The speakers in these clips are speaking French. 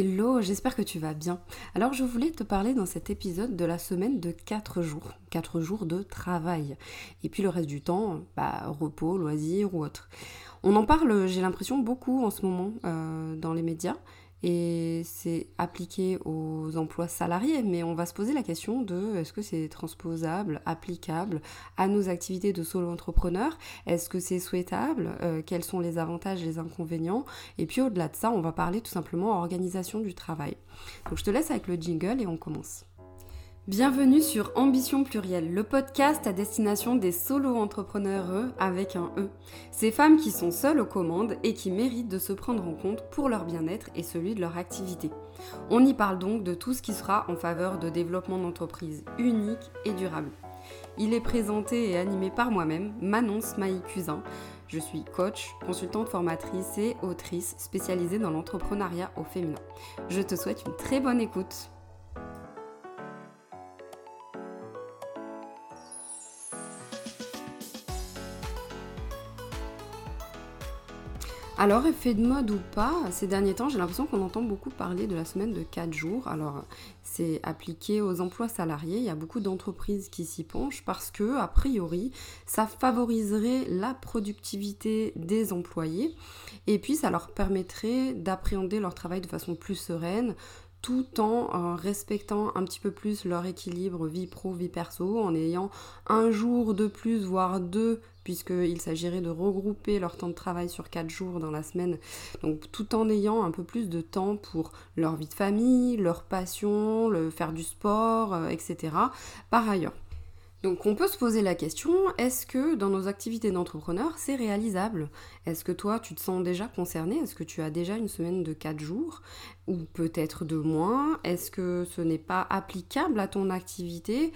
Hello, j'espère que tu vas bien. Alors je voulais te parler dans cet épisode de la semaine de 4 jours. 4 jours de travail. Et puis le reste du temps, bah, repos, loisirs ou autre. On en parle, j'ai l'impression, beaucoup en ce moment euh, dans les médias et c'est appliqué aux emplois salariés, mais on va se poser la question de est-ce que c'est transposable, applicable à nos activités de solo-entrepreneur Est-ce que c'est souhaitable? Euh, Quels sont les avantages, les inconvénients? Et puis au-delà de ça, on va parler tout simplement organisation du travail. Donc je te laisse avec le jingle et on commence. Bienvenue sur Ambition Plurielle, le podcast à destination des solo-entrepreneurs avec un E. Ces femmes qui sont seules aux commandes et qui méritent de se prendre en compte pour leur bien-être et celui de leur activité. On y parle donc de tout ce qui sera en faveur de développement d'entreprises uniques et durables. Il est présenté et animé par moi-même, Manon Smaï Cusin. Je suis coach, consultante formatrice et autrice spécialisée dans l'entrepreneuriat au féminin. Je te souhaite une très bonne écoute. Alors, effet de mode ou pas, ces derniers temps, j'ai l'impression qu'on entend beaucoup parler de la semaine de 4 jours. Alors, c'est appliqué aux emplois salariés. Il y a beaucoup d'entreprises qui s'y penchent parce que, a priori, ça favoriserait la productivité des employés et puis ça leur permettrait d'appréhender leur travail de façon plus sereine, tout en euh, respectant un petit peu plus leur équilibre vie pro, vie perso, en ayant un jour de plus, voire deux, puisqu'il s'agirait de regrouper leur temps de travail sur quatre jours dans la semaine, donc tout en ayant un peu plus de temps pour leur vie de famille, leur passion, le faire du sport, euh, etc. Par ailleurs. Donc on peut se poser la question, est-ce que dans nos activités d'entrepreneur, c'est réalisable? Est-ce que toi, tu te sens déjà concerné? Est-ce que tu as déjà une semaine de 4 jours? Ou peut-être de moins? Est-ce que ce n'est pas applicable à ton activité?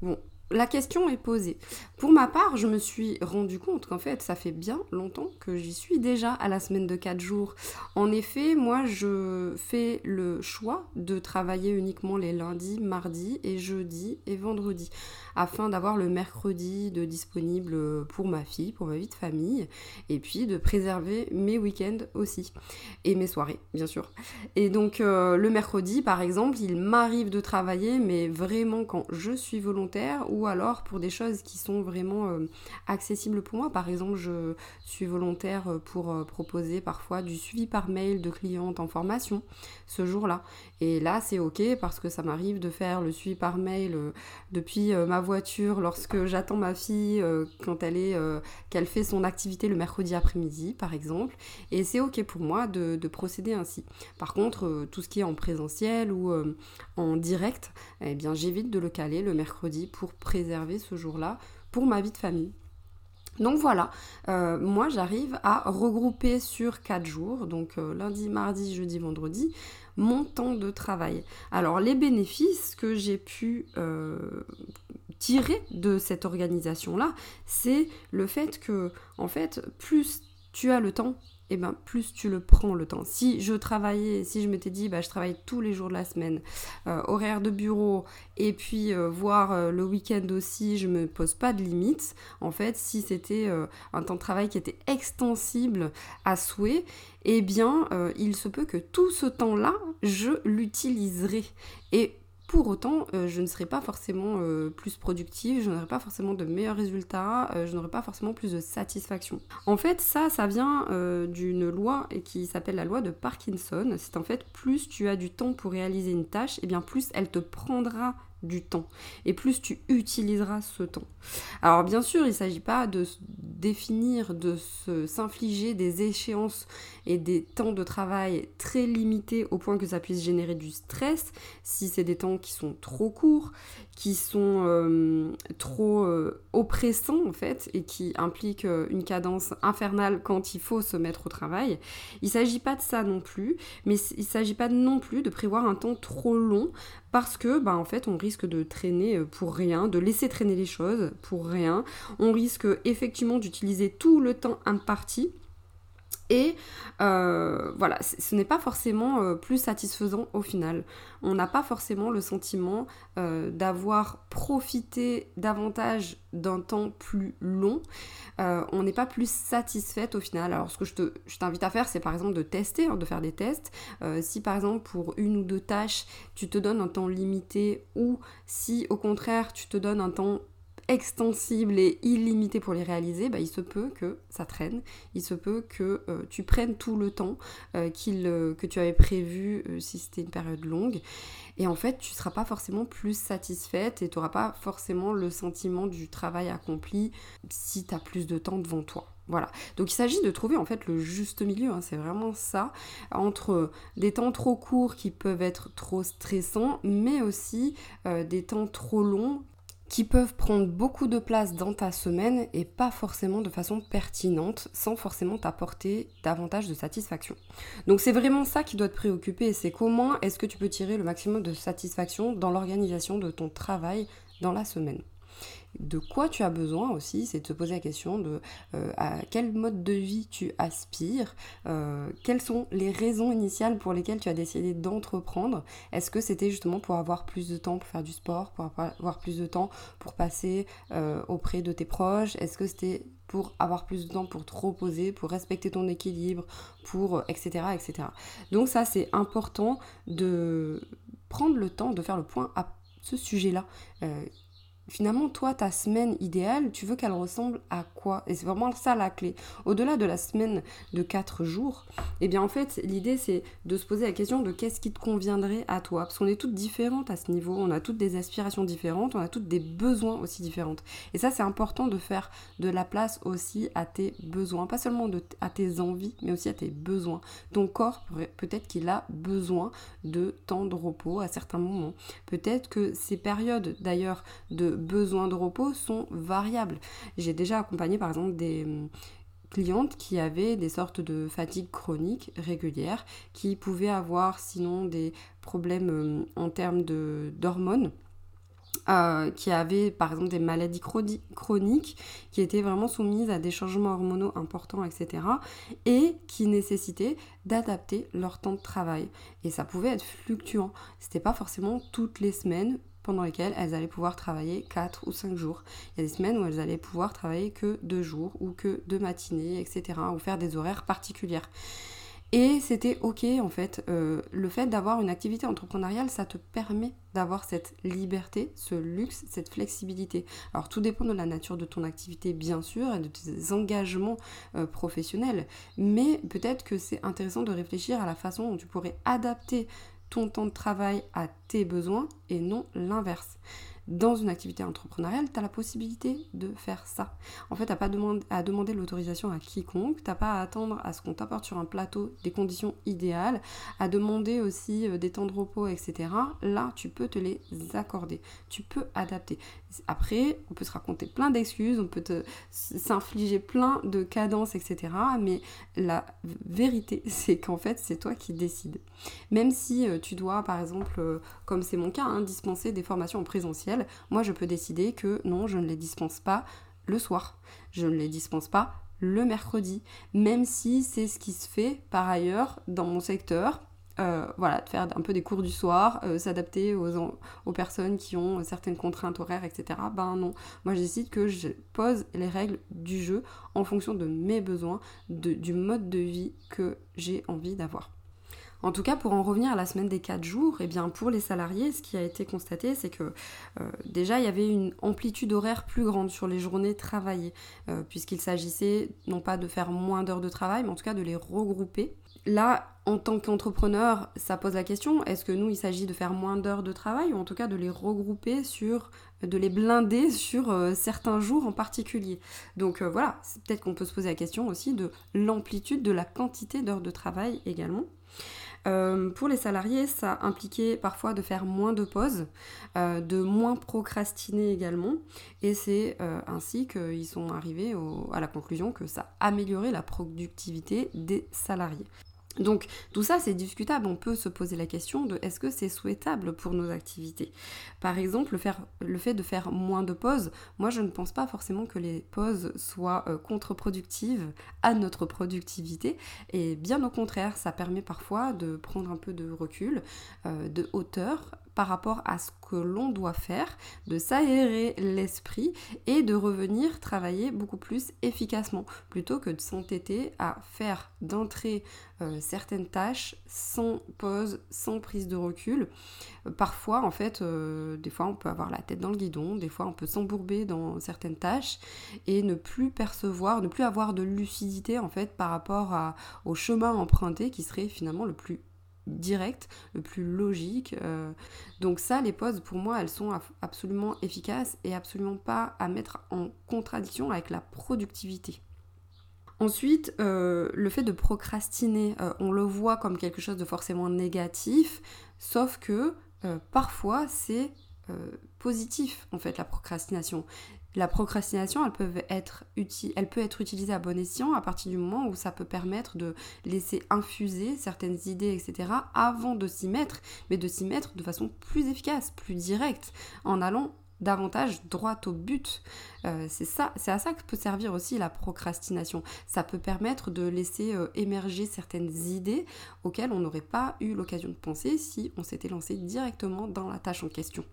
Bon, la question est posée. Pour ma part, je me suis rendu compte qu'en fait, ça fait bien longtemps que j'y suis déjà à la semaine de 4 jours. En effet, moi, je fais le choix de travailler uniquement les lundis, mardis et jeudis et vendredis afin d'avoir le mercredi de disponible pour ma fille, pour ma vie de famille et puis de préserver mes week-ends aussi et mes soirées, bien sûr. Et donc, euh, le mercredi, par exemple, il m'arrive de travailler, mais vraiment quand je suis volontaire ou alors pour des choses qui sont vraiment euh, accessibles pour moi. Par exemple, je suis volontaire pour euh, proposer parfois du suivi par mail de clientes en formation ce jour-là. Et là, c'est ok parce que ça m'arrive de faire le suivi par mail euh, depuis ma voiture lorsque j'attends ma fille quand elle est qu'elle fait son activité le mercredi après-midi, par exemple. Et c'est ok pour moi de, de, procéder ainsi. Par contre, tout ce qui est en présentiel ou en direct, eh bien, j'évite de le caler le mercredi pour préserver ce jour-là pour ma vie de famille. Donc voilà, euh, moi j'arrive à regrouper sur 4 jours, donc euh, lundi, mardi, jeudi, vendredi, mon temps de travail. Alors les bénéfices que j'ai pu euh, tirer de cette organisation-là, c'est le fait que, en fait, plus tu as le temps et eh ben plus tu le prends le temps. Si je travaillais, si je m'étais dit bah je travaille tous les jours de la semaine, euh, horaire de bureau et puis euh, voir euh, le week-end aussi, je me pose pas de limites. En fait, si c'était un temps de travail qui était extensible à souhait, eh bien il se peut que tout ce temps-là, je l'utiliserai. Et pour autant, euh, je ne serai pas forcément euh, plus productive, je n'aurai pas forcément de meilleurs résultats, euh, je n'aurai pas forcément plus de satisfaction. En fait, ça, ça vient d'une loi qui s'appelle la loi de Parkinson. C'est en fait plus tu as du temps pour réaliser une tâche, et eh bien plus elle te prendra du temps et plus tu utiliseras ce temps. Alors bien sûr, il ne s'agit pas de définir, de s'infliger des échéances et des temps de travail très limités au point que ça puisse générer du stress si c'est des temps qui sont trop courts, qui sont euh, trop euh, oppressants en fait et qui impliquent euh, une cadence infernale quand il faut se mettre au travail. Il ne s'agit pas de ça non plus, mais il ne s'agit pas non plus de prévoir un temps trop long parce que bah, en fait on risque de traîner pour rien, de laisser traîner les choses pour rien. On risque effectivement d'utiliser tout le temps imparti Et euh, voilà, ce n'est pas forcément euh, plus satisfaisant au final. On n'a pas forcément le sentiment euh, d'avoir profité davantage d'un temps plus long. on n'est pas plus satisfaite au final. Alors ce que je, t'invite à faire, c'est par exemple de tester, hein, de faire des tests. si par exemple pour une ou deux tâches, tu te donnes un temps limité ou si au contraire tu te donnes un temps extensible et illimité pour les réaliser, bah, il se peut que ça traîne, il se peut que euh, tu prennes tout le temps euh, euh, que tu avais prévu si c'était une période longue. Et en fait, tu ne seras pas forcément plus satisfaite et tu n'auras pas forcément le sentiment du travail accompli si tu as plus de temps devant toi. Voilà. Donc il s'agit de trouver en fait le juste milieu, hein. c'est vraiment ça, entre des temps trop courts qui peuvent être trop stressants, mais aussi des temps trop longs qui peuvent prendre beaucoup de place dans ta semaine et pas forcément de façon pertinente, sans forcément t'apporter davantage de satisfaction. Donc c'est vraiment ça qui doit te préoccuper, c'est comment est-ce que tu peux tirer le maximum de satisfaction dans l'organisation de ton travail dans la semaine de quoi tu as besoin aussi, c'est de se poser la question de euh, quel mode de vie tu aspires, euh, quelles sont les raisons initiales pour lesquelles tu as décidé d'entreprendre? Est-ce que c'était justement pour avoir plus de temps pour faire du sport, pour avoir plus de temps pour passer euh, auprès de tes proches? Est-ce que c'était pour avoir plus de temps pour te reposer, pour respecter ton équilibre, pour etc. etc. Donc ça c'est important de prendre le temps de faire le point à ce sujet-là finalement, toi, ta semaine idéale, tu veux qu'elle ressemble à quoi? Et c'est vraiment ça la clé. Au-delà de la semaine de 4 jours, eh bien, en fait, l'idée, c'est de se poser la question de qu'est-ce qui te conviendrait à toi. Parce qu'on est toutes différentes à ce niveau, on a toutes des aspirations différentes, on a toutes des besoins aussi différentes. Et ça, c'est important de faire de la place aussi à tes besoins. Pas seulement à tes envies, mais aussi à tes besoins. Ton corps, peut-être qu'il a besoin de temps de repos à certains moments. Peut-être que ces périodes, d'ailleurs, de besoins de repos sont variables. J'ai déjà accompagné par exemple des hum, clientes qui avaient des sortes de fatigue chronique régulière, qui pouvaient avoir sinon des problèmes hum, en termes d'hormones euh, qui avaient par exemple des maladies chroniques, qui étaient vraiment soumises à des changements hormonaux importants, etc. Et qui nécessitaient d'adapter leur temps de travail. Et ça pouvait être fluctuant. C'était pas forcément toutes les semaines pendant lesquelles elles allaient pouvoir travailler 4 ou 5 jours. Il y a des semaines où elles allaient pouvoir travailler que 2 jours ou que 2 matinées, etc. ou faire des horaires particulières. Et c'était ok en fait. Euh, le fait d'avoir une activité entrepreneuriale, ça te permet d'avoir cette liberté, ce luxe, cette flexibilité. Alors tout dépend de la nature de ton activité bien sûr et de tes engagements euh, professionnels. Mais peut-être que c'est intéressant de réfléchir à la façon dont tu pourrais adapter ton temps de travail à tes besoins et non l'inverse dans une activité entrepreneuriale, tu as la possibilité de faire ça. En fait, tu n'as pas à demander l'autorisation à quiconque, tu n'as pas à attendre à ce qu'on t'apporte sur un plateau des conditions idéales, à demander aussi euh, des temps de repos, etc. Là, tu peux te les accorder, tu peux adapter. Après, on peut se raconter plein d'excuses, on peut s'infliger plein de cadences, etc. Mais la vérité, c'est qu'en fait, c'est toi qui décides. Même si euh, tu dois, par exemple, euh, comme c'est mon cas, hein, dispenser des formations en présentiel, moi je peux décider que non, je ne les dispense pas le soir, je ne les dispense pas le mercredi, même si c'est ce qui se fait par ailleurs dans mon secteur. Euh, voilà, de faire un peu des cours du soir, euh, s'adapter aux, aux, personnes qui ont certaines contraintes horaires, etc. Ben non, moi je décide que je pose les règles du jeu en fonction de mes besoins, du mode de vie que j'ai envie d'avoir. En tout cas, pour en revenir à la semaine des 4 jours, eh bien pour les salariés, ce qui a été constaté, c'est que euh, déjà il y avait une amplitude horaire plus grande sur les journées travaillées, euh, puisqu'il s'agissait non pas de faire moins d'heures de travail, mais en tout cas de les regrouper. Là, en tant qu'entrepreneur, ça pose la question, est-ce que nous, il s'agit de faire moins d'heures de travail ou en tout cas de les regrouper sur, de les blinder sur euh, certains jours en particulier? Donc voilà, peut-être qu'on peut se poser la question aussi de l'amplitude, de la quantité d'heures de travail également. Euh, pour les salariés, ça impliquait parfois de faire moins de pauses, euh, de moins procrastiner également, et c'est euh, ainsi qu'ils sont arrivés à la conclusion que ça améliorait la productivité des salariés. Donc tout ça c'est discutable, on peut se poser la question de est-ce que c'est souhaitable pour nos activités? Par exemple, le, fait de faire moins de pauses, moi je ne pense pas forcément que les pauses soient euh, contre-productives à notre productivité, et bien au contraire, ça permet parfois de prendre un peu de recul, euh, de hauteur par rapport à ce que l'on doit faire, de s'aérer l'esprit et de revenir travailler beaucoup plus efficacement, plutôt que de s'entêter à faire d'entrée euh, certaines tâches sans pause, sans prise de recul. Euh, parfois, en fait, euh, des fois on peut avoir la tête dans le guidon, des fois on peut s'embourber dans certaines tâches et ne plus percevoir, ne plus avoir de lucidité en fait par rapport au chemin emprunté qui serait finalement le plus direct, le plus logique. Euh. Donc ça, les pauses, pour moi, elles sont absolument efficaces et absolument pas à mettre en contradiction avec la productivité. Ensuite, euh, le fait de procrastiner, euh, on le voit comme quelque chose de forcément négatif, sauf que parfois c'est positif en fait la procrastination. La procrastination, elle peut, être utilisée à bon escient à partir du moment où ça peut permettre de laisser infuser certaines idées, etc., avant de s'y mettre, mais de s'y mettre de façon plus efficace, plus directe, en allant davantage droit au but. Euh, c'est c'est à ça que peut servir aussi la procrastination. Ça peut permettre de laisser euh, émerger certaines idées auxquelles on n'aurait pas eu l'occasion de penser si on s'était lancé directement dans la tâche en question.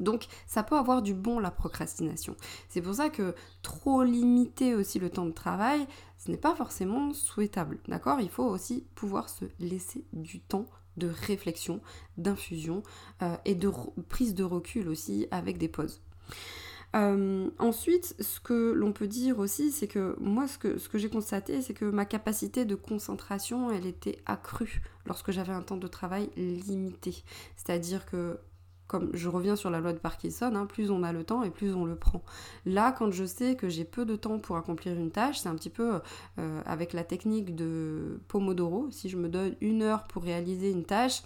Donc ça peut avoir du bon la procrastination. C'est pour ça que trop limiter aussi le temps de travail, ce n'est pas forcément souhaitable. D'accord? Il faut aussi pouvoir se laisser du temps de réflexion, d'infusion euh, et de prise de recul aussi avec des pauses. Euh, ensuite, ce que l'on peut dire aussi, c'est que moi, ce que, ce que j'ai constaté, c'est que ma capacité de concentration, elle était accrue lorsque j'avais un temps de travail limité. C'est-à-dire que comme je reviens sur la loi de Parkinson, hein, plus on a le temps et plus on le prend. Là, quand je sais que j'ai peu de temps pour accomplir une tâche, c'est un petit peu euh, avec la technique de Pomodoro. Si je me donne une heure pour réaliser une tâche,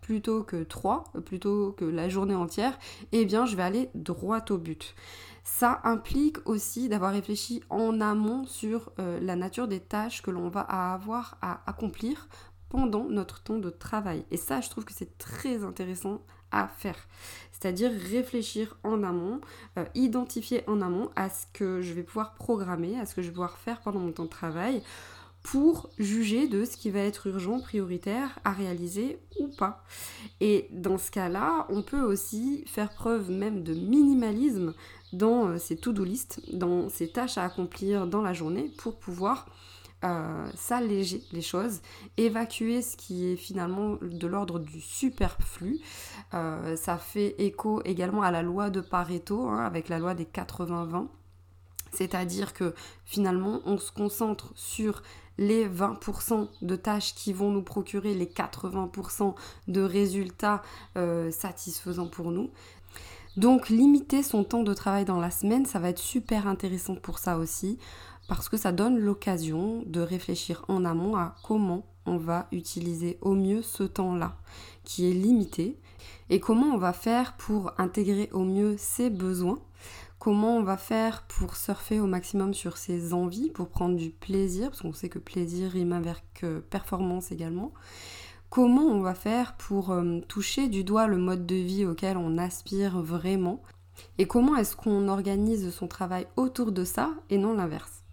plutôt que trois, plutôt que la journée entière, eh bien, je vais aller droit au but. Ça implique aussi d'avoir réfléchi en amont sur euh, la nature des tâches que l'on va avoir à accomplir pendant notre temps de travail. Et ça, je trouve que c'est très intéressant à faire. C'est-à-dire réfléchir en amont, euh, identifier en amont à ce que je vais pouvoir programmer, à ce que je vais pouvoir faire pendant mon temps de travail pour juger de ce qui va être urgent, prioritaire à réaliser ou pas. Et dans ce cas-là, on peut aussi faire preuve même de minimalisme dans euh, ces to-do list, dans ces tâches à accomplir dans la journée pour pouvoir euh, s'alléger les choses, évacuer ce qui est finalement de l'ordre du superflu. Euh, ça fait écho également à la loi de Pareto, hein, avec la loi des 80-20. C'est-à-dire que finalement, on se concentre sur les 20% de tâches qui vont nous procurer les 80% de résultats euh, satisfaisants pour nous. Donc limiter son temps de travail dans la semaine, ça va être super intéressant pour ça aussi parce que ça donne l'occasion de réfléchir en amont à comment on va utiliser au mieux ce temps-là qui est limité et comment on va faire pour intégrer au mieux ses besoins, comment on va faire pour surfer au maximum sur ses envies, pour prendre du plaisir, parce qu'on sait que plaisir rime avec performance également, comment on va faire pour euh, toucher du doigt le mode de vie auquel on aspire vraiment, et comment est-ce qu'on organise son travail autour de ça et non l'inverse.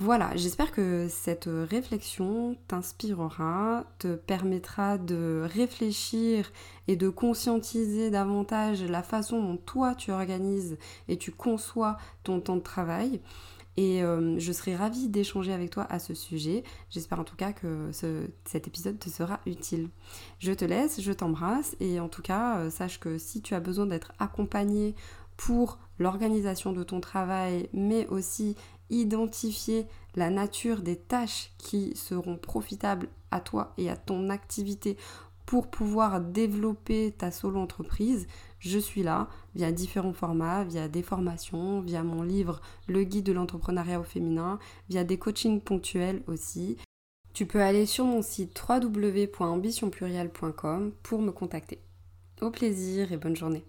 Voilà, j'espère que cette réflexion t'inspirera, te permettra de réfléchir et de conscientiser davantage la façon dont toi tu organises et tu conçois ton temps de travail. Et euh, je serai ravie d'échanger avec toi à ce sujet. J'espère en tout cas que cet épisode te sera utile. Je te laisse, je t'embrasse et en tout cas, euh, sache que si tu as besoin d'être accompagné pour l'organisation de ton travail, mais aussi identifier la nature des tâches qui seront profitables à toi et à ton activité pour pouvoir développer ta solo entreprise, je suis là via différents formats, via des formations, via mon livre Le guide de l'entrepreneuriat au féminin, via des coachings ponctuels aussi. Tu peux aller sur mon site www.ambitionpluriel.com pour me contacter. Au plaisir et bonne journée.